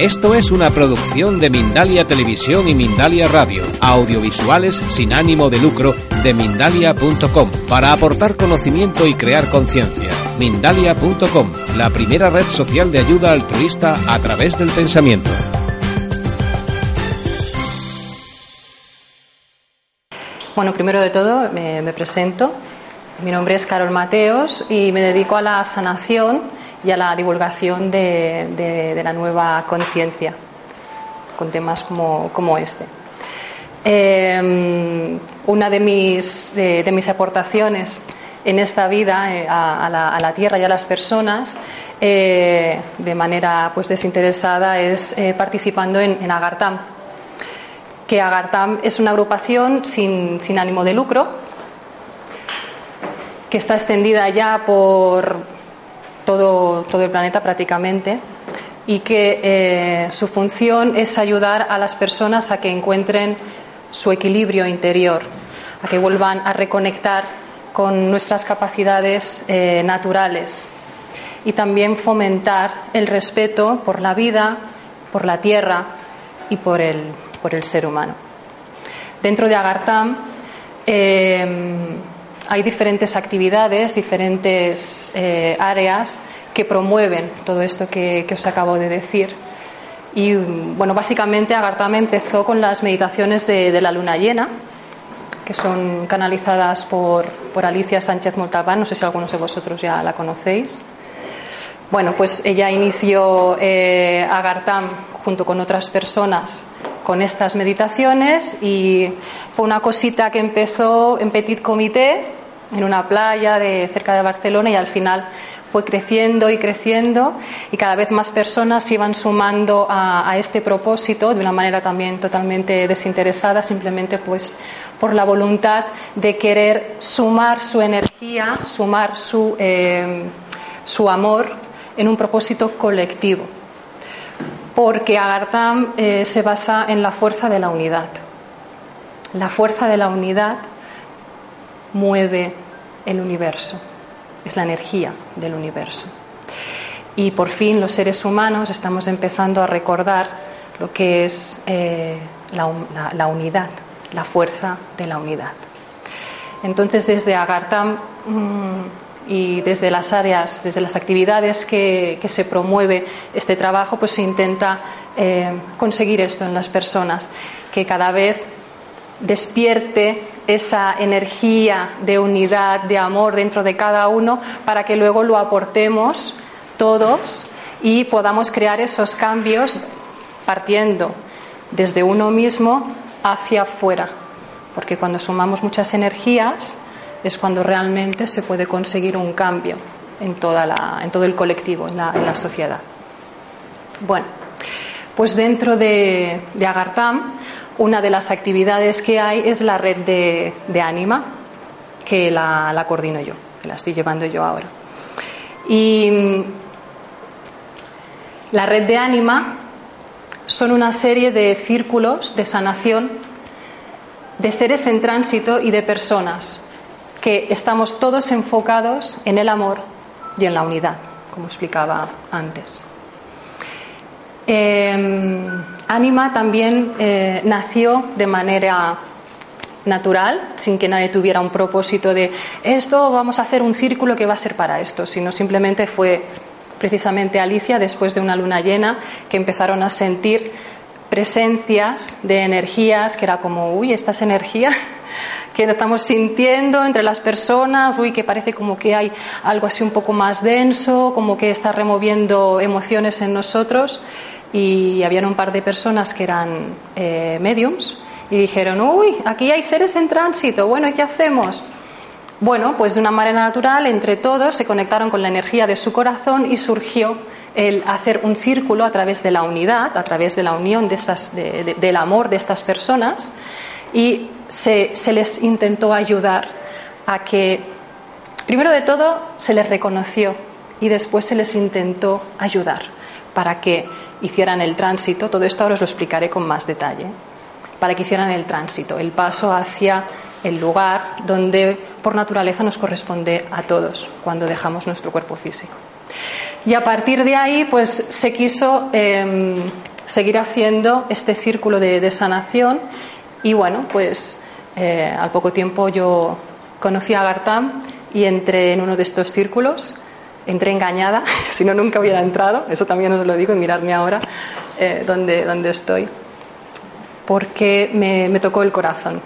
Esto es una producción de Mindalia Televisión y Mindalia Radio, audiovisuales sin ánimo de lucro de mindalia.com, para aportar conocimiento y crear conciencia. Mindalia.com, la primera red social de ayuda altruista a través del pensamiento. Bueno, primero de todo me, me presento. Mi nombre es Carol Mateos y me dedico a la sanación y a la divulgación de, de, la nueva conciencia con temas como, como este. Eh, una de mis, de, mis aportaciones en esta vida eh, a, a, la, a, la, tierra y a las personas eh, de manera pues desinteresada es eh, participando en, en, Agartam que Agartam es una agrupación sin, sin ánimo de lucro que está extendida ya por todo, todo el planeta prácticamente y que eh, su función es ayudar a las personas a que encuentren su equilibrio interior, a que vuelvan a reconectar con nuestras capacidades eh, naturales y también fomentar el respeto por la vida, por la tierra y por el, por el ser humano. Dentro de Agartam eh, hay diferentes actividades, diferentes eh, áreas que promueven todo esto que, os acabo de decir. Y bueno, básicamente Agartame empezó con las meditaciones de, la luna llena, que son canalizadas por, Alicia Sánchez Montalbán, no sé si algunos de vosotros ya la conocéis. Bueno, pues ella inició eh, Agartam junto con otras personas con estas meditaciones y fue una cosita que empezó en petit comité en una playa de cerca de Barcelona y al final fue creciendo y creciendo y cada vez más personas se iban sumando a, este propósito de una manera también totalmente desinteresada, simplemente pues por la voluntad de querer sumar su energía, sumar su, eh, su amor en un propósito colectivo. Porque Agartam eh, se basa en la fuerza de la unidad. La fuerza de la unidad mueve el universo, es la energía del universo. Y por fin los seres humanos estamos empezando a recordar lo que es eh, la, la, unidad, la fuerza de la unidad. Entonces desde Agartam mmm, y desde las áreas, desde las actividades que, que se promueve este trabajo, pues se intenta eh, conseguir esto en las personas, que cada vez despierte esa energía de unidad, de amor dentro de cada uno, para que luego lo aportemos todos y podamos crear esos cambios partiendo desde uno mismo hacia afuera. Porque cuando sumamos muchas energías es cuando realmente se puede conseguir un cambio en, toda la, en todo el colectivo, en la, sociedad. Bueno, pues dentro de, de Agartam una de las actividades que hay es la red de, de Anima, que la, la, coordino yo, que la estoy llevando yo ahora. Y mm, la red de Anima son una serie de círculos de sanación de seres en tránsito y de personas que estamos todos enfocados en el amor y en la unidad, como explicaba antes. Eh, Anima también eh, nació de manera natural, sin que nadie tuviera un propósito de esto, vamos a hacer un círculo que va a ser para esto, sino simplemente fue precisamente Alicia, después de una luna llena, que empezaron a sentir presencias de energías que era como, uy, estas energías que estamos sintiendo entre las personas, uy, que parece como que hay algo así un poco más denso, como que está removiendo emociones en nosotros y habían un par de personas que eran eh, mediums y dijeron, uy, aquí hay seres en tránsito, bueno, ¿y qué hacemos? Bueno, pues de una manera natural, entre todos se conectaron con la energía de su corazón y surgió el hacer un círculo a través de la unidad, a través de la unión del amor de estas personas y se, se les intentó ayudar a que, primero de todo, se les reconoció y después se les intentó ayudar para que hicieran el tránsito, todo esto ahora os lo explicaré con más detalle, para que hicieran el tránsito, el paso hacia el lugar donde por naturaleza nos corresponde a todos cuando dejamos nuestro cuerpo físico. Y a partir de ahí, pues se quiso eh, seguir haciendo este círculo de, sanación. Y bueno, pues eh, al poco tiempo yo conocí a Gartam y entré en uno de estos círculos, entré engañada, si no nunca hubiera entrado, eso también os lo digo y miradme ahora eh, donde, donde estoy, porque me, tocó el corazón.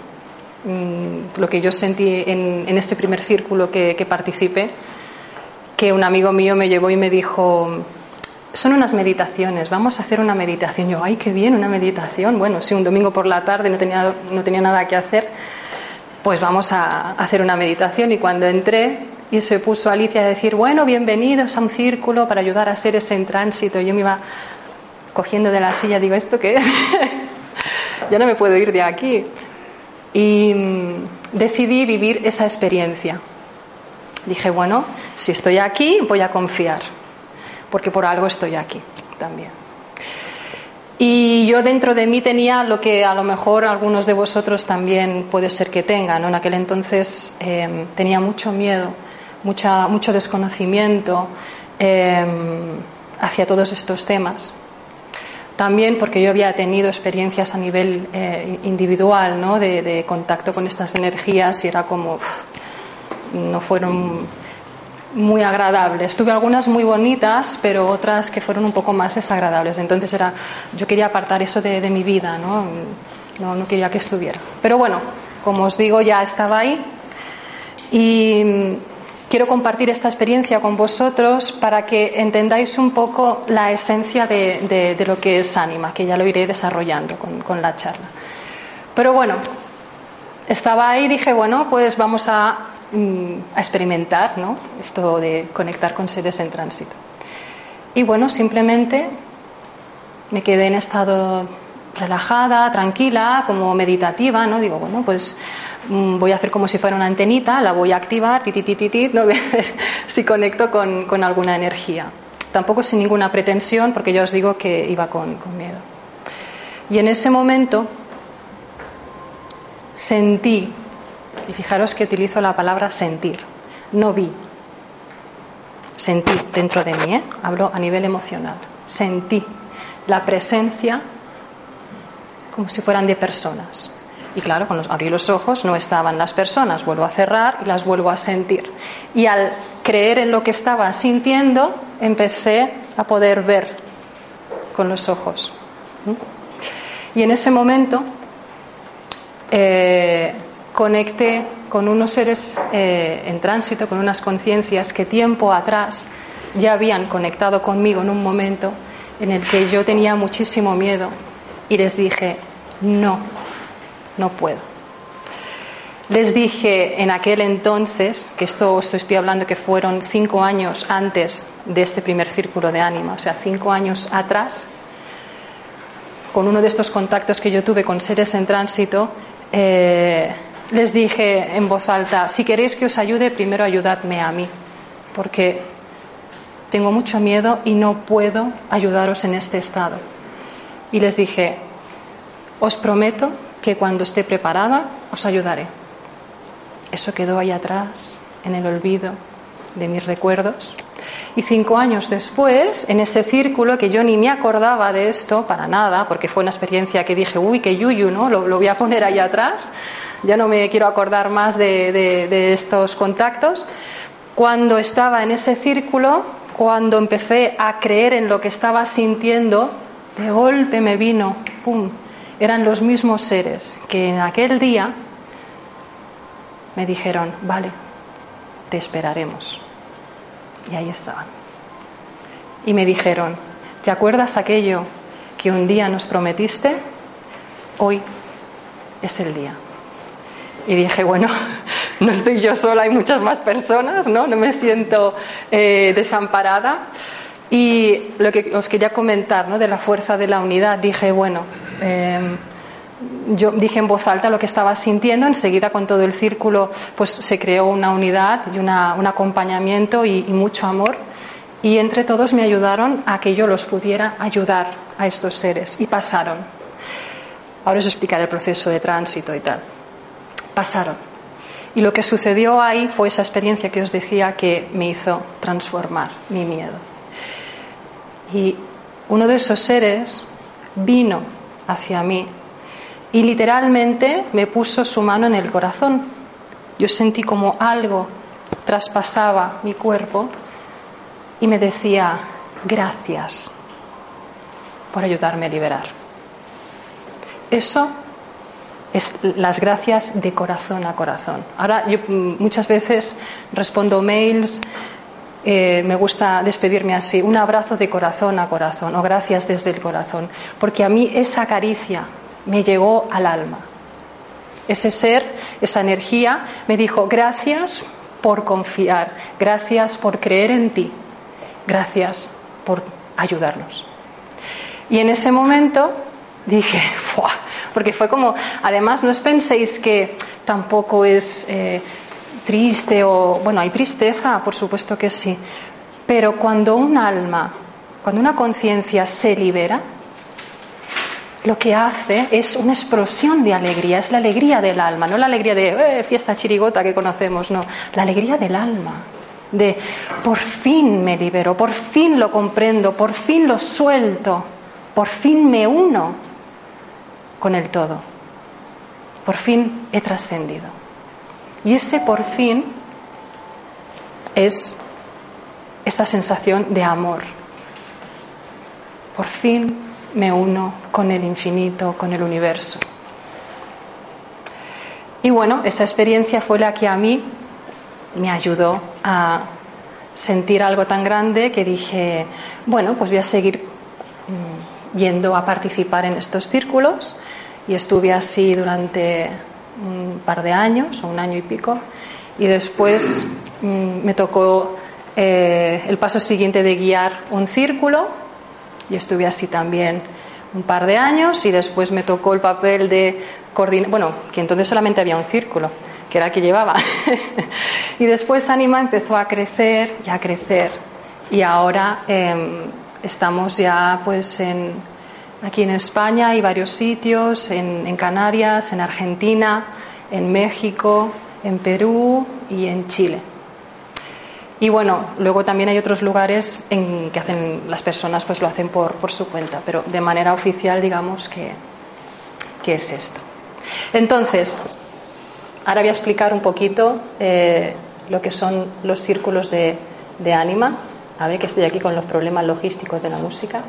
Mm, lo que yo sentí en, en este primer círculo que, que participé, que un amigo mío me llevó y me dijo, son unas meditaciones, vamos a hacer una meditación. Yo, ay, qué bien, una meditación. Bueno, si un domingo por la tarde no tenía, no tenía nada que hacer, pues vamos a hacer una meditación. Y cuando entré y se puso Alicia a decir, bueno, bienvenidos a un círculo para ayudar a seres en tránsito, yo me iba cogiendo de la silla, digo, ¿esto qué es? ya no me puedo ir de aquí. Y mm, decidí vivir esa experiencia. Dije, bueno, si estoy aquí, voy a confiar porque por algo estoy aquí también. Y yo dentro de mí tenía lo que a lo mejor algunos de vosotros también puede ser que tengan. En aquel entonces em, tenía mucho miedo, mucha, mucho desconocimiento em, hacia todos estos temas. También porque yo había tenido experiencias a nivel eh, individual, ¿no? de, de, contacto con estas energías y era como, no fueron muy agradables. Tuve algunas muy bonitas, pero otras que fueron un poco más desagradables. Entonces era, yo quería apartar eso de, mi vida, ¿no? ¿no? Quería que estuviera. Pero bueno, como os digo, ya estaba ahí y mm, quiero compartir esta experiencia con vosotros para que entendáis un poco la esencia de, lo que es ánima, que ya lo iré desarrollando con, con la charla. Pero bueno, estaba ahí y dije, bueno, pues vamos a a experimentar ¿no? esto de conectar con seres en tránsito. Y bueno, simplemente me quedé en estado relajada, tranquila, como meditativa, ¿no? Digo, bueno, pues mm, voy a hacer como si fuera una antenita, la voy a activar, ti, ¿no? ver si conecto con, con, alguna energía. Tampoco sin ninguna pretensión, porque ya os digo que iba con, con miedo. Y en ese momento sentí y fijaros que utilizo la palabra sentir. No vi. Sentí dentro de mí, ¿eh? hablo a nivel emocional. Sentí la presencia como si fueran de personas. Y claro, cuando abrí los ojos no estaban las personas, vuelvo a cerrar y las vuelvo a sentir. Y al creer en lo que estaba sintiendo, empecé a poder ver con los ojos. Y en ese momento eh, conecte con unos seres eh, en tránsito, con unas conciencias que tiempo atrás ya habían conectado conmigo en un momento en el que yo tenía muchísimo miedo y les dije, no, no puedo. Les dije en aquel entonces, que esto estoy hablando que fueron cinco años antes de este primer círculo de ánima, o sea, cinco años atrás, con uno de estos contactos que yo tuve con seres en tránsito, eh, les dije en voz alta, si queréis que os ayude, primero ayudadme a mí, porque tengo mucho miedo y no puedo ayudaros en este estado. Y les dije, os prometo que cuando esté preparada os ayudaré. Eso quedó ahí atrás, en el olvido de mis recuerdos. Y cinco años después, en ese círculo que yo ni me acordaba de esto para nada, porque fue una experiencia que dije, uy, qué yuyu, ¿no? Lo, lo voy a poner ahí atrás ya no me quiero acordar más de, estos contactos. Cuando estaba en ese círculo, cuando empecé a creer en lo que estaba sintiendo, de golpe me vino, ¡pum! Eran los mismos seres que en aquel día me dijeron, vale, te esperaremos. Y ahí estaban. Y me dijeron, ¿te acuerdas aquello que un día nos prometiste? Hoy es el día. Y dije, bueno, no estoy yo sola, hay muchas más personas, ¿no? No me siento eh, desamparada. Y lo que os quería comentar, ¿no? De la fuerza de la unidad, dije, bueno, em, yo dije en voz alta lo que estaba sintiendo, enseguida con todo el círculo, pues se creó una unidad y una, un acompañamiento y, y mucho amor. Y entre todos me ayudaron a que yo los pudiera ayudar a estos seres. Y pasaron. Ahora os explicaré el proceso de tránsito y tal pasaron. Y lo que sucedió ahí fue esa experiencia que os decía que me hizo transformar mi miedo. Y uno de esos seres vino hacia mí y literalmente me puso su mano en el corazón. Yo sentí como algo traspasaba mi cuerpo y me decía, gracias por ayudarme a liberar. Eso es las gracias de corazón a corazón. Ahora yo mm, muchas veces respondo mails, eh, me gusta despedirme así, un abrazo de corazón a corazón o gracias desde el corazón, porque a mí esa caricia me llegó al alma. Ese ser, esa energía me dijo, gracias por confiar, gracias por creer en ti, gracias por ayudarnos. Y en ese momento dije, ¡fua! Porque fue como, además no os penséis que tampoco es eh, triste o, bueno, hay tristeza, por supuesto que sí, pero cuando un alma, cuando una conciencia se libera, lo que hace es una explosión de alegría, es la alegría del alma, no la alegría de eh, fiesta chirigota que conocemos, no, la alegría del alma, de por fin me libero, por fin lo comprendo, por fin lo suelto, por fin me uno con el todo, por fin he trascendido. Y ese por fin es esta sensación de amor. Por fin me uno con el infinito, con el universo. Y bueno, esa experiencia fue la que a mí me ayudó a sentir algo tan grande que dije, bueno, pues voy a seguir yendo a participar en estos círculos y estuve así durante un par de años o un año y pico y después mm, me tocó eh, el paso siguiente de guiar un círculo y estuve así también un par de años y después me tocó el papel de coordinar, bueno, que entonces solamente había un círculo, que era el que llevaba. y después Anima empezó a crecer y a crecer y ahora em, estamos ya pues en, aquí en España hay varios sitios, en, Canarias, en Argentina, en México, en Perú y en Chile. Y bueno, luego también hay otros lugares en que hacen las personas pues lo hacen por, su cuenta, pero de manera oficial digamos que, es esto. Entonces, ahora voy a explicar un poquito eh, lo que son los círculos de ánima. A ver que estoy aquí con los problemas logísticos de la música.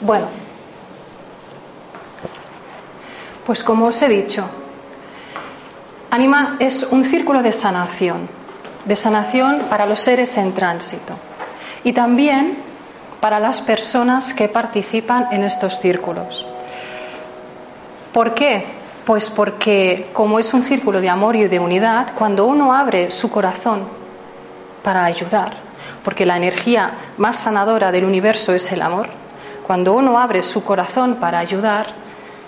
Bueno, pues como os he dicho, Anima es un círculo de sanación, de sanación para los seres en tránsito y también para las personas que participan en estos círculos. ¿Por qué? Pues porque como es un círculo de amor y de unidad, cuando uno abre su corazón para ayudar, porque la energía más sanadora del universo es el amor, cuando uno abre su corazón para ayudar,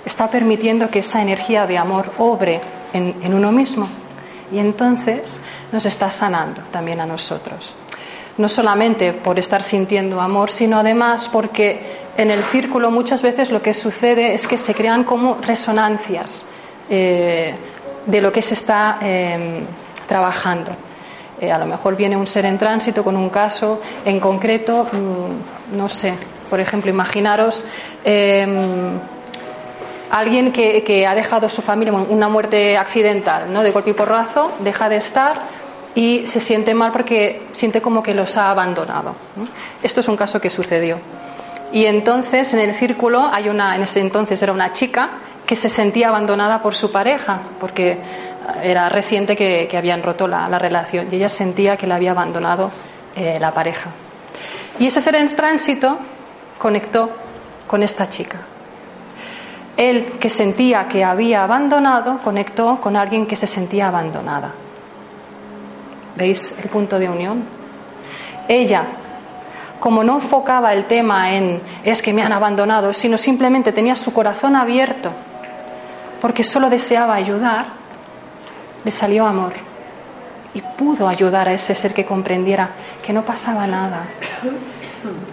está permitiendo que esa energía de amor obre en, uno mismo. Y entonces nos está sanando también a nosotros. No solamente por estar sintiendo amor, sino además porque en el círculo muchas veces lo que sucede es que se crean como resonancias eh, de lo que se está em, trabajando. Eh, a lo mejor viene un ser en tránsito con un caso en concreto, mm, no sé, por ejemplo, imaginaros em, alguien que, ha dejado su familia una muerte accidental, ¿no? de golpe y porrazo, deja de estar y se siente mal porque siente como que los ha abandonado. Esto es un caso que sucedió. Y entonces en el círculo hay una, en ese entonces era una chica que se sentía abandonada por su pareja, porque era reciente que, habían roto la, relación y ella sentía que la había abandonado eh, la pareja. Y ese ser en tránsito conectó con esta chica él, que sentía que había abandonado, conectó con alguien que se sentía abandonada. ¿Veis el punto de unión? Ella, como no enfocaba el tema en es que me han abandonado, sino simplemente tenía su corazón abierto, porque solo deseaba ayudar, le salió amor y pudo ayudar a ese ser que comprendiera que no pasaba nada,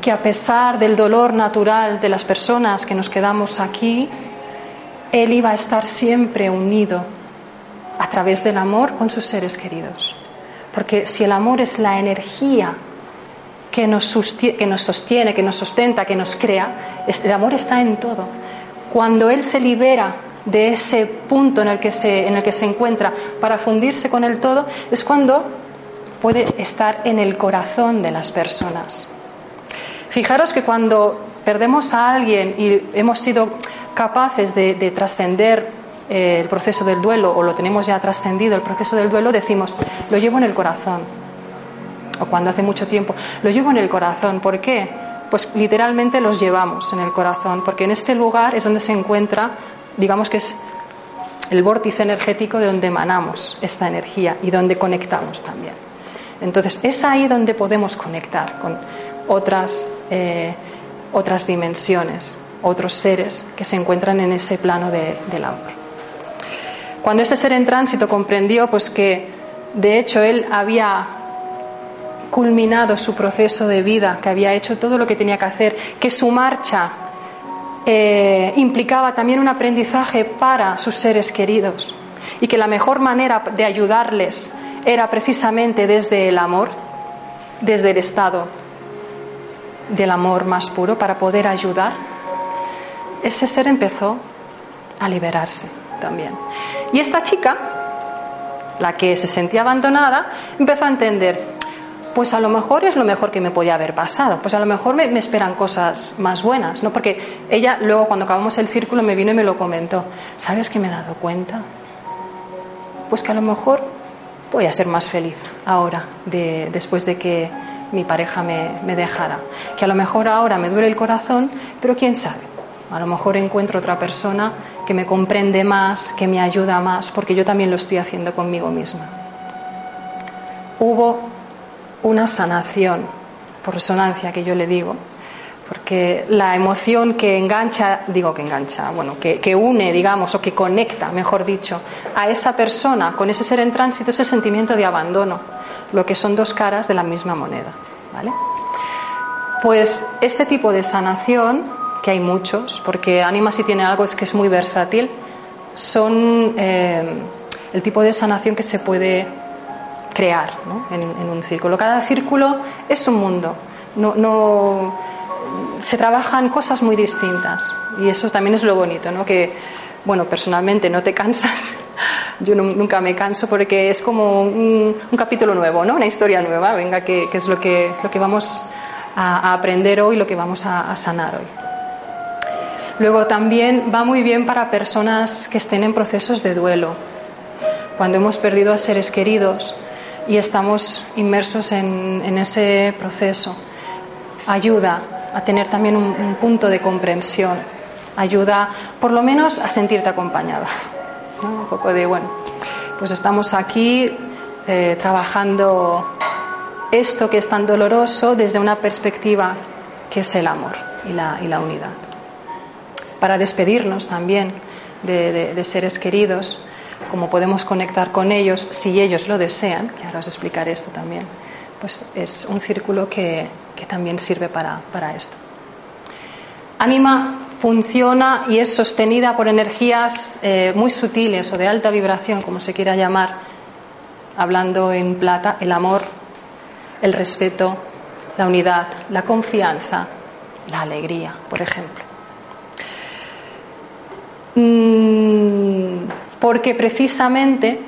que a pesar del dolor natural de las personas que nos quedamos aquí, él iba a estar siempre unido a través del amor con sus seres queridos. Porque si el amor es la energía que nos, sostiene, que nos sostiene, sustenta, que nos crea, el amor está en todo. Cuando Él se libera de ese punto en el, que se, en el que se encuentra para fundirse con el todo, es cuando puede estar en el corazón de las personas. Fijaros que cuando perdemos a alguien y hemos sido capaces de, trascender eh, el proceso del duelo o lo tenemos ya trascendido el proceso del duelo, decimos, lo llevo en el corazón. O cuando hace mucho tiempo, lo llevo en el corazón. ¿Por qué? Pues literalmente los llevamos en el corazón, porque en este lugar es donde se encuentra, digamos que es el vórtice energético de donde emanamos esta energía y donde conectamos también. Entonces, es ahí donde podemos conectar con otras, eh, otras dimensiones, otros seres que se encuentran en ese plano del amor. Cuando ese ser en tránsito comprendió pues, que, de hecho, él había culminado su proceso de vida, que había hecho todo lo que tenía que hacer, que su marcha eh, implicaba también un aprendizaje para sus seres queridos y que la mejor manera de ayudarles era precisamente desde el amor, desde el estado del amor más puro para poder ayudar, ese ser empezó a liberarse también. Y esta chica, la que se sentía abandonada, empezó a entender, pues a lo mejor es lo mejor que me podía haber pasado, pues a lo mejor me, esperan cosas más buenas, ¿no? Porque ella luego cuando acabamos el círculo me vino y me lo comentó, ¿sabes que me he dado cuenta? Pues que a lo mejor voy a ser más feliz ahora, de, después de que mi pareja me, me dejara. Que a lo mejor ahora me duele el corazón, pero quién sabe. A lo mejor encuentro otra persona que me comprende más, que me ayuda más, porque yo también lo estoy haciendo conmigo misma. Hubo una sanación, por resonancia que yo le digo, porque la emoción que engancha, digo que engancha, bueno, que, une, digamos, o que conecta, mejor dicho, a esa persona con ese ser en tránsito es el sentimiento de abandono, lo que son dos caras de la misma moneda, ¿vale? Pues este tipo de sanación, que hay muchos, porque Anima si tiene algo es que es muy versátil, son eh, el tipo de sanación que se puede crear ¿no? en, un círculo. Cada círculo es un mundo. No, no, se trabajan cosas muy distintas y eso también es lo bonito, ¿no? que bueno, personalmente no te cansas, yo nunca me canso porque es como un, capítulo nuevo, ¿no? una historia nueva, venga, que, es lo que, lo que vamos a, aprender hoy, lo que vamos a, sanar hoy. Luego también va muy bien para personas que estén en procesos de duelo, cuando hemos perdido a seres queridos y estamos inmersos en, ese proceso. Ayuda a tener también un, punto de comprensión, ayuda por lo menos a sentirte acompañada. Un poco de, bueno, pues estamos aquí eh, trabajando esto que es tan doloroso desde una perspectiva que es el amor y la, unidad. Para despedirnos también de, seres queridos, como podemos conectar con ellos si ellos lo desean, que ahora os explicaré esto también, pues es un círculo que, que también sirve para, para esto. Anima funciona y es sostenida por energías eh, muy sutiles o de alta vibración, como se quiera llamar, hablando en plata, el amor, el respeto, la unidad, la confianza, la alegría, por ejemplo. Mm, porque precisamente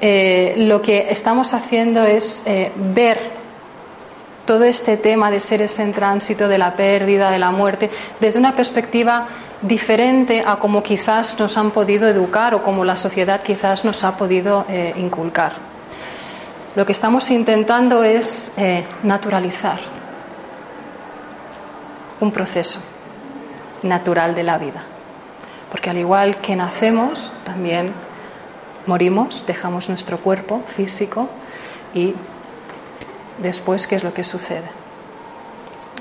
eh, lo que estamos haciendo es eh, ver todo este tema de seres en tránsito, de la pérdida, de la muerte, desde una perspectiva diferente a como quizás nos han podido educar o como la sociedad quizás nos ha podido eh, inculcar. Lo que estamos intentando es naturalizar un proceso natural de la vida. Porque al igual que nacemos, también morimos, dejamos nuestro cuerpo físico y después qué es lo que sucede.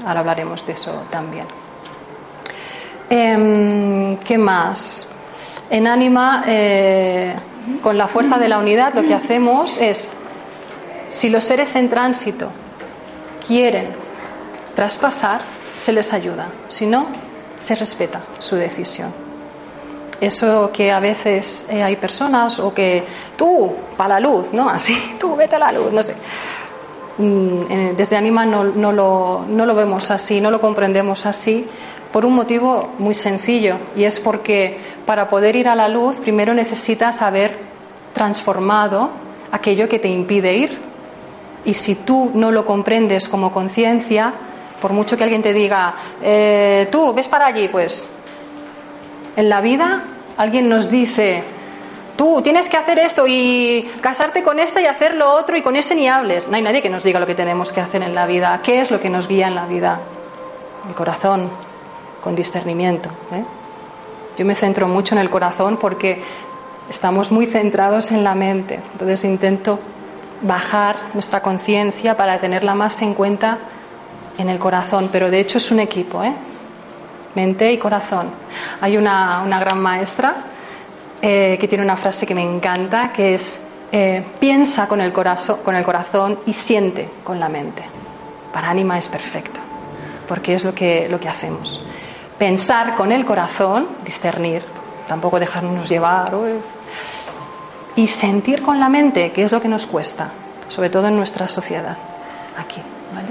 Ahora hablaremos de eso también. Em, ¿Qué más? En Anima, eh, con la fuerza de la unidad, lo que hacemos es, si los seres en tránsito quieren traspasar, se les ayuda. Si no, se respeta su decisión. Eso que a veces eh, hay personas o que tú, para la luz, ¿no? Así, tú vete a la luz, no sé mm, desde Anima no, no, lo, no lo vemos así, no lo comprendemos así, por un motivo muy sencillo, y es porque para poder ir a la luz primero necesitas haber transformado aquello que te impide ir. Y si tú no lo comprendes como conciencia, por mucho que alguien te diga, eh, tú ves para allí, pues en la vida alguien nos dice, tú tienes que hacer esto y casarte con esta y hacer lo otro y con ese ni hables. No hay nadie que nos diga lo que tenemos que hacer en la vida. ¿Qué es lo que nos guía en la vida? El corazón, con discernimiento. ¿eh? Yo me centro mucho en el corazón porque estamos muy centrados en la mente. Entonces intento bajar nuestra conciencia para tenerla más en cuenta en el corazón, pero de hecho es un equipo, ¿eh? Mente y corazón. Hay una, gran maestra eh, que tiene una frase que me encanta, que es, eh, piensa con el, corazón, con el corazón y siente con la mente. Para ánima es perfecto, porque es lo que, lo que hacemos. Pensar con el corazón, discernir, tampoco dejarnos llevar, y sentir con la mente, que es lo que nos cuesta, sobre todo en nuestra sociedad, aquí. ¿vale?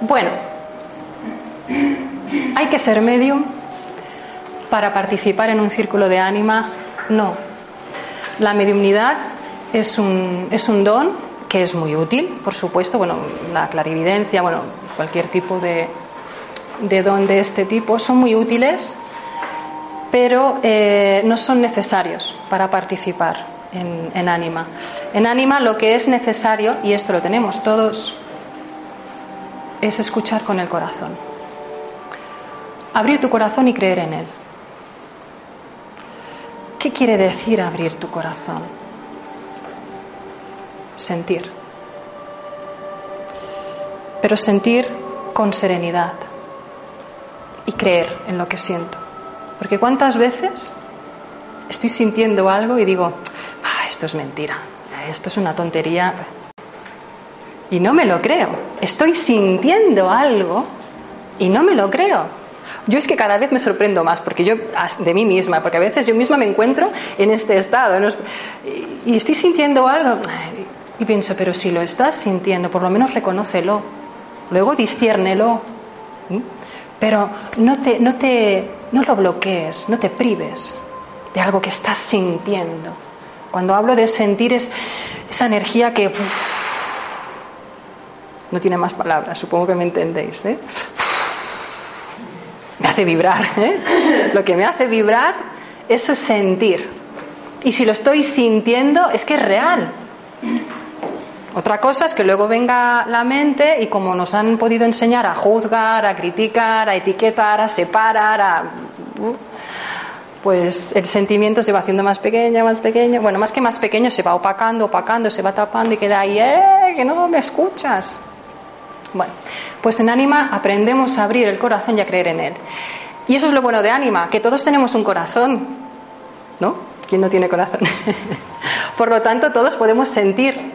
Bueno, ¿hay que ser medium para participar en un círculo de ánima? No. La mediumnidad es un, es un don que es muy útil, por supuesto, bueno, la clarividencia, bueno, cualquier tipo de, de don de este tipo son muy útiles, pero eh, no son necesarios para participar en, en ánima. En ánima lo que es necesario, y esto lo tenemos todos es escuchar con el corazón. Abrir tu corazón y creer en él. ¿Qué quiere decir abrir tu corazón? Sentir. Pero sentir con serenidad y creer en lo que siento. Porque cuántas veces estoy sintiendo algo y digo, ah, esto es mentira, esto es una tontería, y no me lo creo. Estoy sintiendo algo y no me lo creo. Yo es que cada vez me sorprendo más, porque yo, de mí misma, porque a veces yo misma me encuentro en este estado y estoy sintiendo algo y pienso, pero si lo estás sintiendo, por lo menos reconócelo, luego disciérnelo, pero no, te, no, te, no lo bloquees, no te prives de algo que estás sintiendo. Cuando hablo de sentir es esa energía que... No tiene más palabras, supongo que me entendéis. ¿eh? Me hace vibrar. ¿eh? Lo que me hace vibrar, es sentir. Y si lo estoy sintiendo, es que es real. Otra cosa es que luego venga la mente y como nos han podido enseñar a juzgar, a criticar, a etiquetar, a separar, a... Uh, pues el sentimiento se va haciendo más pequeño, más pequeño. Bueno, más que más pequeño, se va opacando, opacando, se va tapando y queda ahí, ¡eh! Que no me escuchas. Bueno, pues en ánima aprendemos a abrir el corazón y a creer en él. Y eso es lo bueno de ánima, que todos tenemos un corazón, ¿no? ¿Quién no tiene corazón? Por lo tanto, todos podemos sentir.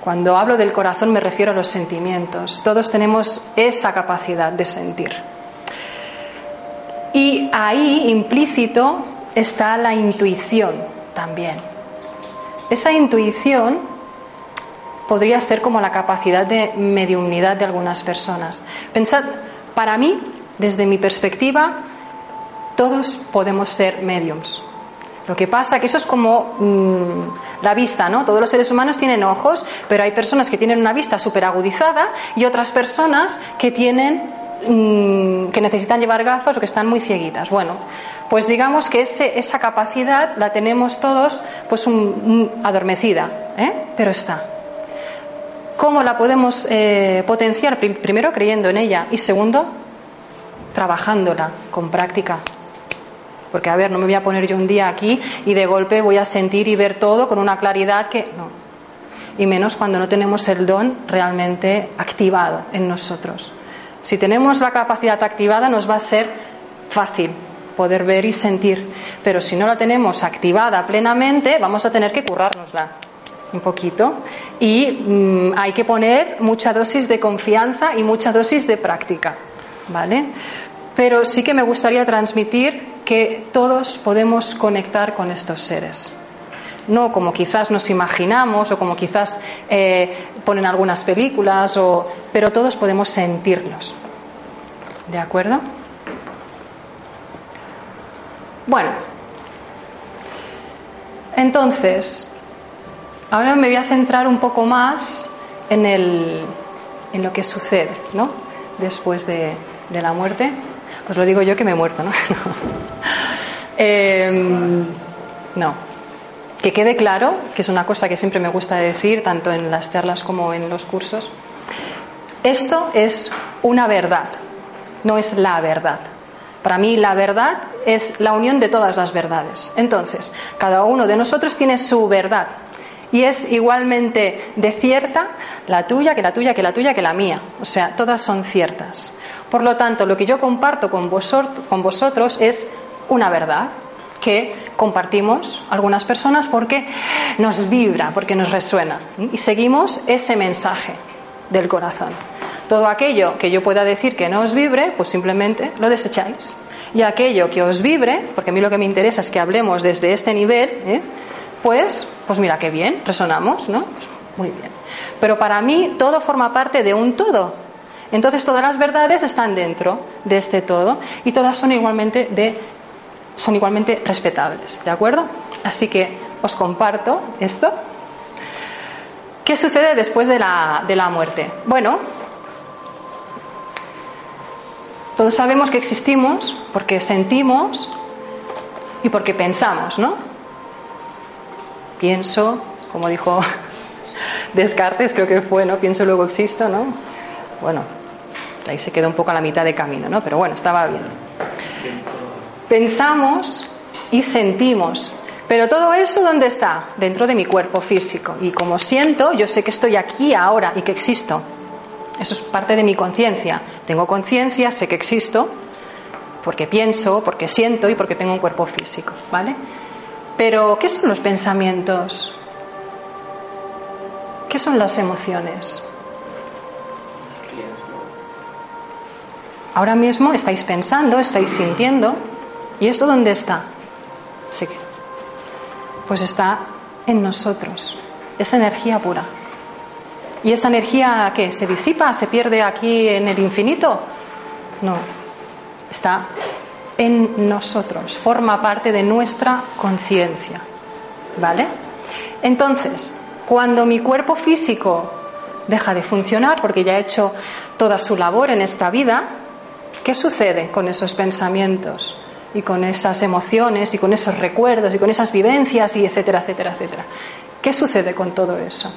Cuando hablo del corazón me refiero a los sentimientos. Todos tenemos esa capacidad de sentir. Y ahí implícito está la intuición también. Esa intuición podría ser como la capacidad de mediunidad de algunas personas. Pensad, para mí, desde mi perspectiva, todos podemos ser mediums. Lo que pasa que eso es como mm, la vista, ¿no? Todos los seres humanos tienen ojos, pero hay personas que tienen una vista súper agudizada y otras personas que tienen mm, que necesitan llevar gafas o que están muy cieguitas. Bueno, pues digamos que esa capacidad la tenemos todos pues adormecida, ¿eh? pero está. ¿Cómo la podemos eh, potenciar? Primero creyendo en ella y segundo trabajándola con práctica. Porque, a ver, no me voy a poner yo un día aquí y de golpe voy a sentir y ver todo con una claridad que no. Y menos cuando no tenemos el don realmente activado en nosotros. Si tenemos la capacidad activada nos va a ser fácil poder ver y sentir. Pero si no la tenemos activada plenamente, vamos a tener que currárnosla un poquito y mm, hay que poner mucha dosis de confianza y mucha dosis de práctica, ¿vale? Pero sí que me gustaría transmitir que todos podemos conectar con estos seres. no como quizás nos imaginamos o como quizás eh, ponen algunas películas, o, pero todos podemos sentirlos. ¿De acuerdo? Bueno, entonces, ahora me voy a centrar un poco más en, el, lo que sucede, ¿no? Después de, de la muerte. Os lo digo yo que me he muerto, ¿no? Em, no. Que quede claro, que es una cosa que siempre me gusta decir, tanto en las charlas como en los cursos, esto es una verdad, no es la verdad. Para mí la verdad es la unión de todas las verdades. Entonces, cada uno de nosotros tiene su verdad y es igualmente de cierta la tuya, que la tuya, que la tuya, que la mía. O sea, todas son ciertas. Por lo tanto, lo que yo comparto con vosotros, es una verdad que compartimos algunas personas porque nos vibra, porque nos resuena. Y seguimos ese mensaje del corazón. Todo aquello que yo pueda decir que no os vibre, pues simplemente lo desecháis. Y aquello que os vibre, porque a mí lo que me interesa es que hablemos desde este nivel, ¿eh? Pues, pues mira qué bien, resonamos, ¿no? Pues muy bien. Pero para mí todo forma parte de un todo. Entonces todas las verdades están dentro de este todo y todas son igualmente de son igualmente respetables, ¿de acuerdo? Así que os comparto esto. ¿Qué sucede después de la, de la muerte? Bueno, todos sabemos que existimos porque sentimos y porque pensamos, ¿no? Pienso, como dijo Descartes, creo que fue, ¿no? Pienso luego existo, ¿no? Bueno, ahí se quedó un poco a la mitad de camino, ¿no? Pero bueno, estaba bien. Pensamos y sentimos. Pero todo eso, ¿dónde está? Dentro de mi cuerpo físico. Y como siento, yo sé que estoy aquí ahora y que existo. Eso es parte de mi conciencia. Tengo conciencia, sé que existo, porque pienso, porque siento y porque tengo un cuerpo físico, ¿vale? Pero, ¿qué son los pensamientos? ¿Qué son las emociones? Ahora mismo estáis pensando, estáis sintiendo, ¿y eso dónde está? Sí. Pues está en nosotros. Es energía pura. ¿Y esa energía que se disipa, se pierde aquí en el infinito? No. Está en nosotros, forma parte de nuestra conciencia. ¿Vale? Entonces, cuando mi cuerpo físico deja de funcionar porque ya ha hecho toda su labor en esta vida, ¿Qué sucede con esos pensamientos y con esas emociones y con esos recuerdos y con esas vivencias y etcétera, etcétera, etcétera? ¿Qué sucede con todo eso?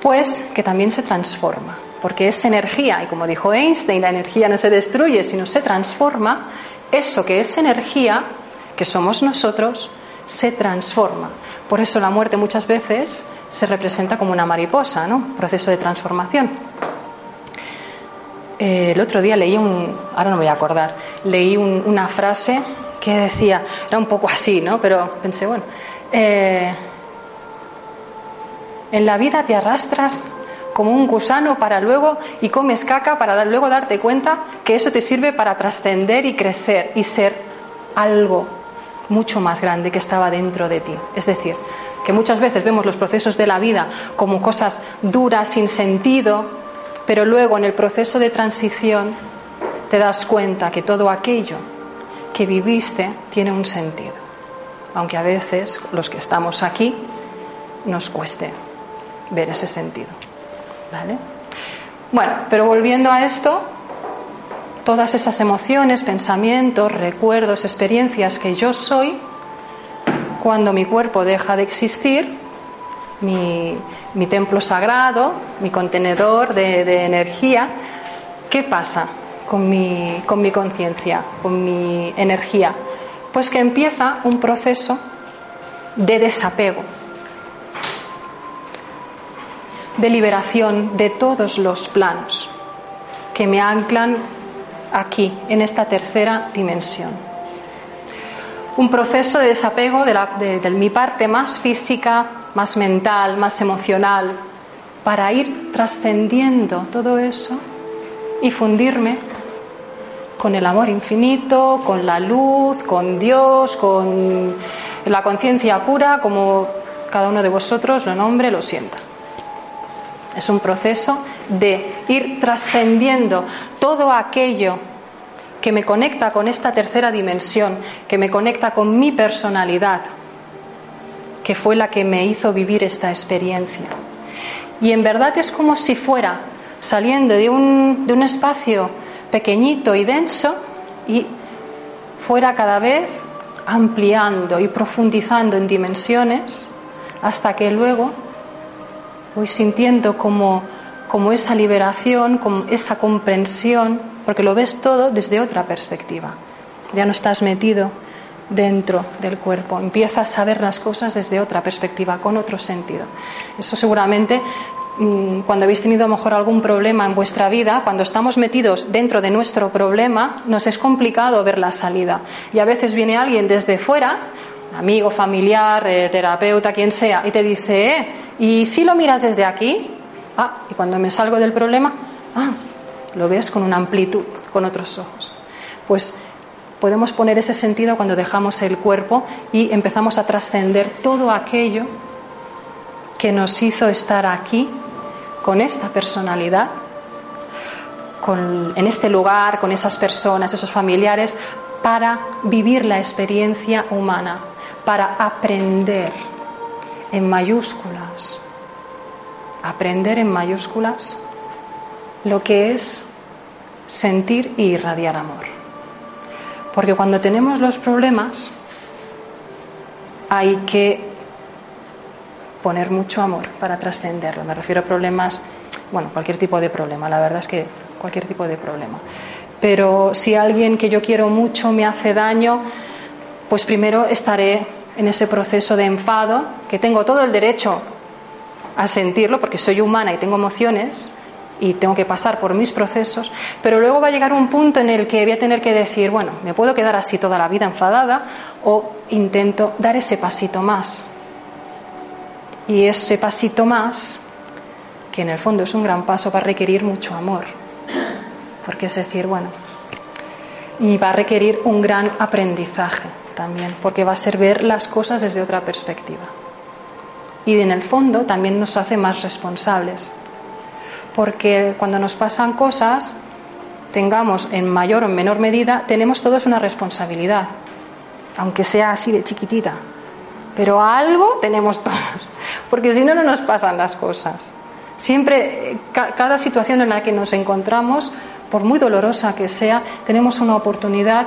Pues que también se transforma, porque es energía y como dijo Einstein, la energía no se destruye, sino se transforma. Eso que es energía, que somos nosotros, se transforma. Por eso la muerte muchas veces se representa como una mariposa, ¿no? Proceso de transformación. Eh, el otro día leí un, ahora no me voy a acordar, leí una frase que decía, era un poco así, ¿no? Pero pensé, bueno, eh, en la vida te arrastras como un gusano para luego y comes caca para luego darte cuenta que eso te sirve para trascender y crecer y ser algo mucho más grande que estaba dentro de ti. Es decir, que muchas veces vemos los procesos de la vida como cosas duras, sin sentido, pero luego en el proceso de transición te das cuenta que todo aquello que viviste tiene un sentido, aunque a veces los que estamos aquí nos cueste ver ese sentido. ¿Vale? Bueno, pero volviendo a esto, todas esas emociones, pensamientos, recuerdos, experiencias que yo soy, cuando mi cuerpo deja de existir, mi, templo sagrado, mi contenedor de, energía, ¿qué pasa con mi, con mi conciencia, con mi energía? Pues que empieza un proceso de desapego, de liberación de todos los planos que me anclan aquí, en esta tercera dimensión. Un proceso de desapego de, de mi parte más física, más mental, más emocional, para ir trascendiendo todo eso y fundirme con el amor infinito, con la luz, con Dios, con La conciencia pura, como cada uno de vosotros lo nombre, lo sienta. Es un proceso de ir trascendiendo todo aquello que me conecta con esta tercera dimensión, que me conecta con mi personalidad, que fue la que me hizo vivir esta experiencia. Y en verdad es como si fuera saliendo de un, de un espacio pequeñito y denso y fuera cada vez ampliando y profundizando en dimensiones hasta que luego voy sintiendo como, como esa liberación, como esa comprensión, porque lo ves todo desde otra perspectiva. Ya no estás metido dentro del cuerpo, empiezas a ver las cosas desde otra perspectiva, con otro sentido. Eso seguramente Mm, cuando habéis tenido a lo mejor algún problema en vuestra vida, cuando estamos metidos dentro de nuestro problema, nos es complicado ver la salida. Y a veces viene alguien desde fuera, amigo, familiar, eh, terapeuta, quien sea, y te dice, eh, ¿y si lo miras desde aquí? Ah, y cuando me salgo del problema, ah, lo ves con una amplitud, con otros ojos. Pues podemos poner ese sentido cuando dejamos el cuerpo y empezamos a trascender todo aquello que nos hizo estar aquí con esta personalidad, en este lugar, con esas personas, esos familiares, para vivir la experiencia humana, para aprender en mayúsculas, aprender en mayúsculas lo que es sentir y irradiar amor. Porque cuando tenemos los problemas hay que poner mucho amor para trascenderlo. Me refiero a problemas, bueno, cualquier tipo de problema, la verdad es que cualquier tipo de problema. Pero si alguien que yo quiero mucho me hace daño, pues primero estaré en ese proceso de enfado, que tengo todo el derecho a sentirlo, porque soy humana y tengo emociones y tengo que pasar por mis procesos, pero luego va a llegar un punto en el que voy a tener que decir, bueno, me puedo quedar así toda la vida enfadada o intento dar ese pasito más, y ese pasito más, que en el fondo es un gran paso, va a requerir mucho amor. Porque es decir, bueno, y va a requerir un gran aprendizaje también, porque va a ser ver las cosas desde otra perspectiva. Y en el fondo también nos hace más responsables, porque cuando nos pasan cosas, tengamos en mayor o en menor medida, tenemos todos una responsabilidad, aunque sea así de chiquitita, pero algo tenemos todos porque si no, no nos pasan las cosas. Siempre, cada situación en la que nos encontramos, por muy dolorosa que sea, tenemos una oportunidad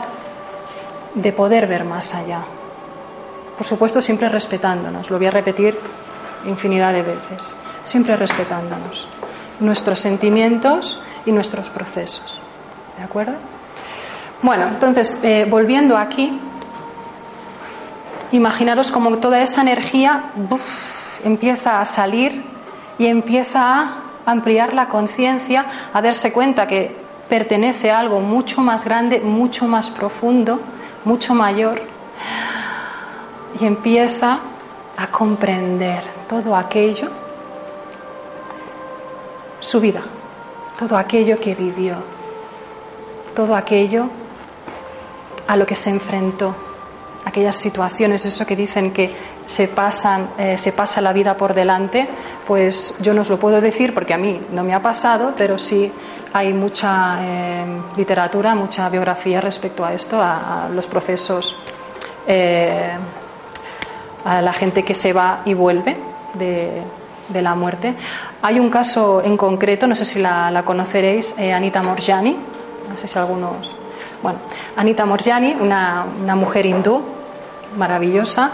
de poder ver más allá. Por supuesto, siempre respetándonos, lo voy a repetir infinidad de veces, siempre respetándonos nuestros sentimientos y nuestros procesos. ¿De acuerdo? Bueno, entonces, eh, volviendo aquí, imaginaros como toda esa energía empieza a salir y empieza a ampliar la conciencia, a darse cuenta que pertenece a algo mucho más grande, mucho más profundo, mucho mayor, y empieza a comprender todo aquello, su vida, todo aquello que vivió, todo aquello a lo que se enfrentó, aquellas situaciones, eso que dicen que se, pasan, eh, se pasa la vida por delante, pues yo no os lo puedo decir porque a mí no me ha pasado, pero sí hay mucha eh, literatura, mucha biografía respecto a esto, a, los procesos, eh, a la gente que se va y vuelve de, la muerte. Hay un caso en concreto, no sé si la, conoceréis, Anita Morjani, no sé si algunos. Bueno, Anita Morjani, una mujer hindú maravillosa,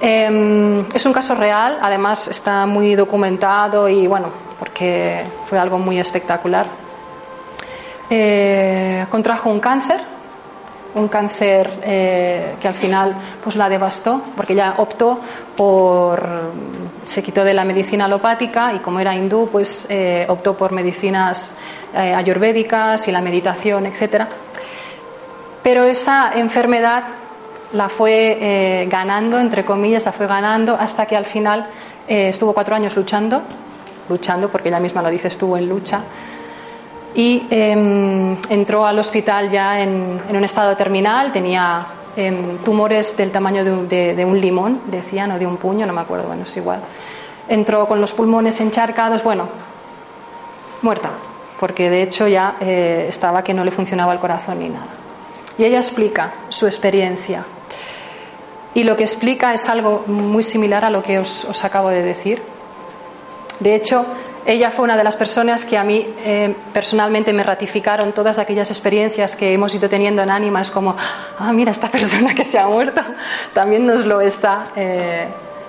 Em, es un caso real, además está muy documentado y bueno, porque fue algo muy espectacular. Eh, contrajo un cáncer, un cáncer eh, que al final pues la devastó, porque ella optó por, se quitó de la medicina alopática y como era hindú, pues eh, optó por medicinas ayurvédicas y la meditación, etcétera. Pero esa enfermedad la fue eh, ganando, entre comillas, la fue ganando hasta que al final eh, estuvo cuatro años luchando, luchando porque ella misma lo dice, estuvo en lucha, y em, entró al hospital ya en, un estado terminal, tenía em, tumores del tamaño de un, limón, decían, o de un puño, no me acuerdo, bueno, es igual. Entró con los pulmones encharcados, bueno, muerta, porque de hecho ya eh, estaba que no le funcionaba el corazón ni nada. Y ella explica su experiencia. Y lo que explica es algo muy similar a lo que os, acabo de decir. De hecho, ella fue una de las personas que a mí eh, personalmente me ratificaron todas aquellas experiencias que hemos ido teniendo en ánimas, como, ah, mira, esta persona que se ha muerto también nos lo está eh,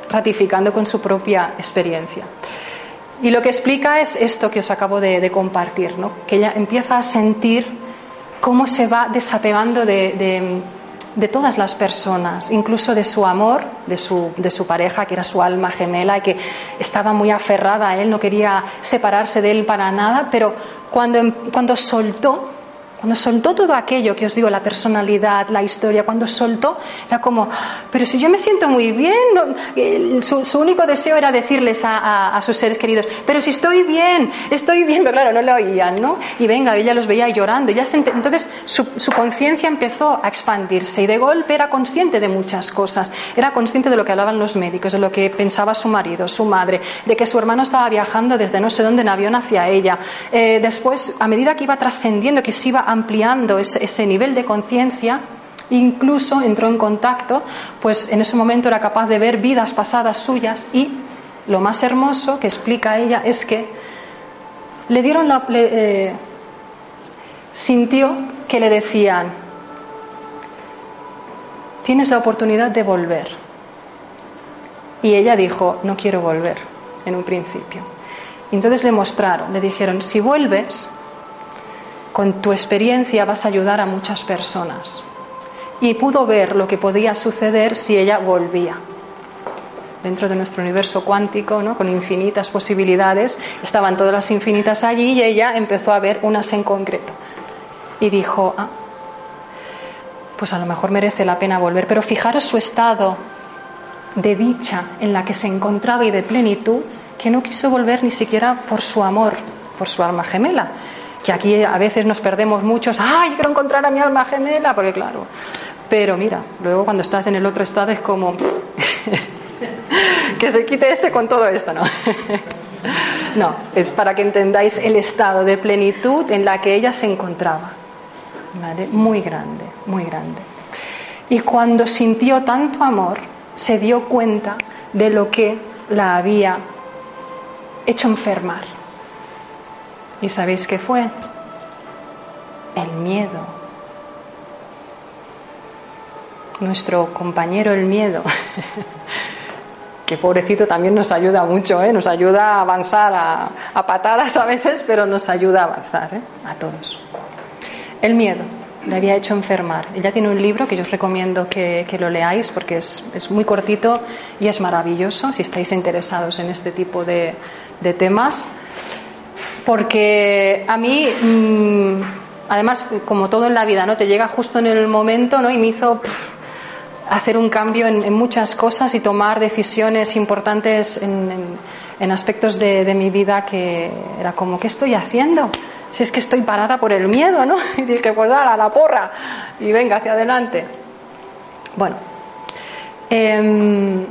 ratificando con su propia experiencia. Y lo que explica es esto que os acabo de, compartir, ¿no? que ella empieza a sentir cómo se va desapegando de de todas las personas, incluso de su amor, de su, de su pareja, que era su alma gemela y que estaba muy aferrada a él, no quería separarse de él para nada, pero cuando, cuando soltó cuando soltó todo aquello que os digo, la personalidad, la historia, cuando soltó, era como, pero si yo me siento muy bien, su, único deseo era decirles a, sus seres queridos, pero si estoy bien, estoy bien, pero claro, no lo oían, ¿no? Y venga, ella los veía llorando, ya entonces su, su conciencia empezó a expandirse y de golpe era consciente de muchas cosas, era consciente de lo que hablaban los médicos, de lo que pensaba su marido, su madre, de que su hermano estaba viajando desde no sé dónde en avión hacia ella. Eh, después, a medida que iba trascendiendo, que se iba ampliando ese, nivel de conciencia, incluso entró en contacto, pues en ese momento era capaz de ver vidas pasadas suyas y lo más hermoso que explica ella es que le dieron la... Eh, sintió que le decían, tienes la oportunidad de volver. Y ella dijo, no quiero volver, en un principio. entonces le mostraron, le dijeron, si vuelves, con tu experiencia vas a ayudar a muchas personas. Y pudo ver lo que podía suceder si ella volvía. Dentro de nuestro universo cuántico, ¿no? con infinitas posibilidades, estaban todas las infinitas allí y ella empezó a ver unas en concreto. Y dijo, ah, pues a lo mejor merece la pena volver. Pero fijaros su estado de dicha en la que se encontraba y de plenitud, que no quiso volver ni siquiera por su amor, por su alma gemela, que aquí a veces nos perdemos muchos, ¡ay, quiero encontrar a mi alma gemela! Porque claro, pero mira, luego cuando estás en el otro estado es como que se quite este con todo esto, ¿no? no, es para que entendáis el estado de plenitud en la que ella se encontraba. Muy grande, muy grande. Y cuando sintió tanto amor, se dio cuenta de lo que la había hecho enfermar. ¿Y sabéis qué fue? El miedo. Nuestro compañero el miedo, que pobrecito también nos ayuda mucho, ¿eh? nos ayuda a avanzar a, patadas a veces, pero nos ayuda a avanzar ¿eh? a todos. El miedo le había hecho enfermar. Ella tiene un libro que yo os recomiendo que, lo leáis porque es, muy cortito y es maravilloso si estáis interesados en este tipo de temas porque a mí, mm, además, como todo en la vida, ¿no? Te llega justo en el momento, ¿no? Y me hizo hacer un cambio en, muchas cosas y tomar decisiones importantes en, aspectos de, mi vida que era como, ¿qué estoy haciendo? Si es que estoy parada por el miedo, ¿no? Y dije, pues a la porra y venga hacia adelante. Bueno, em,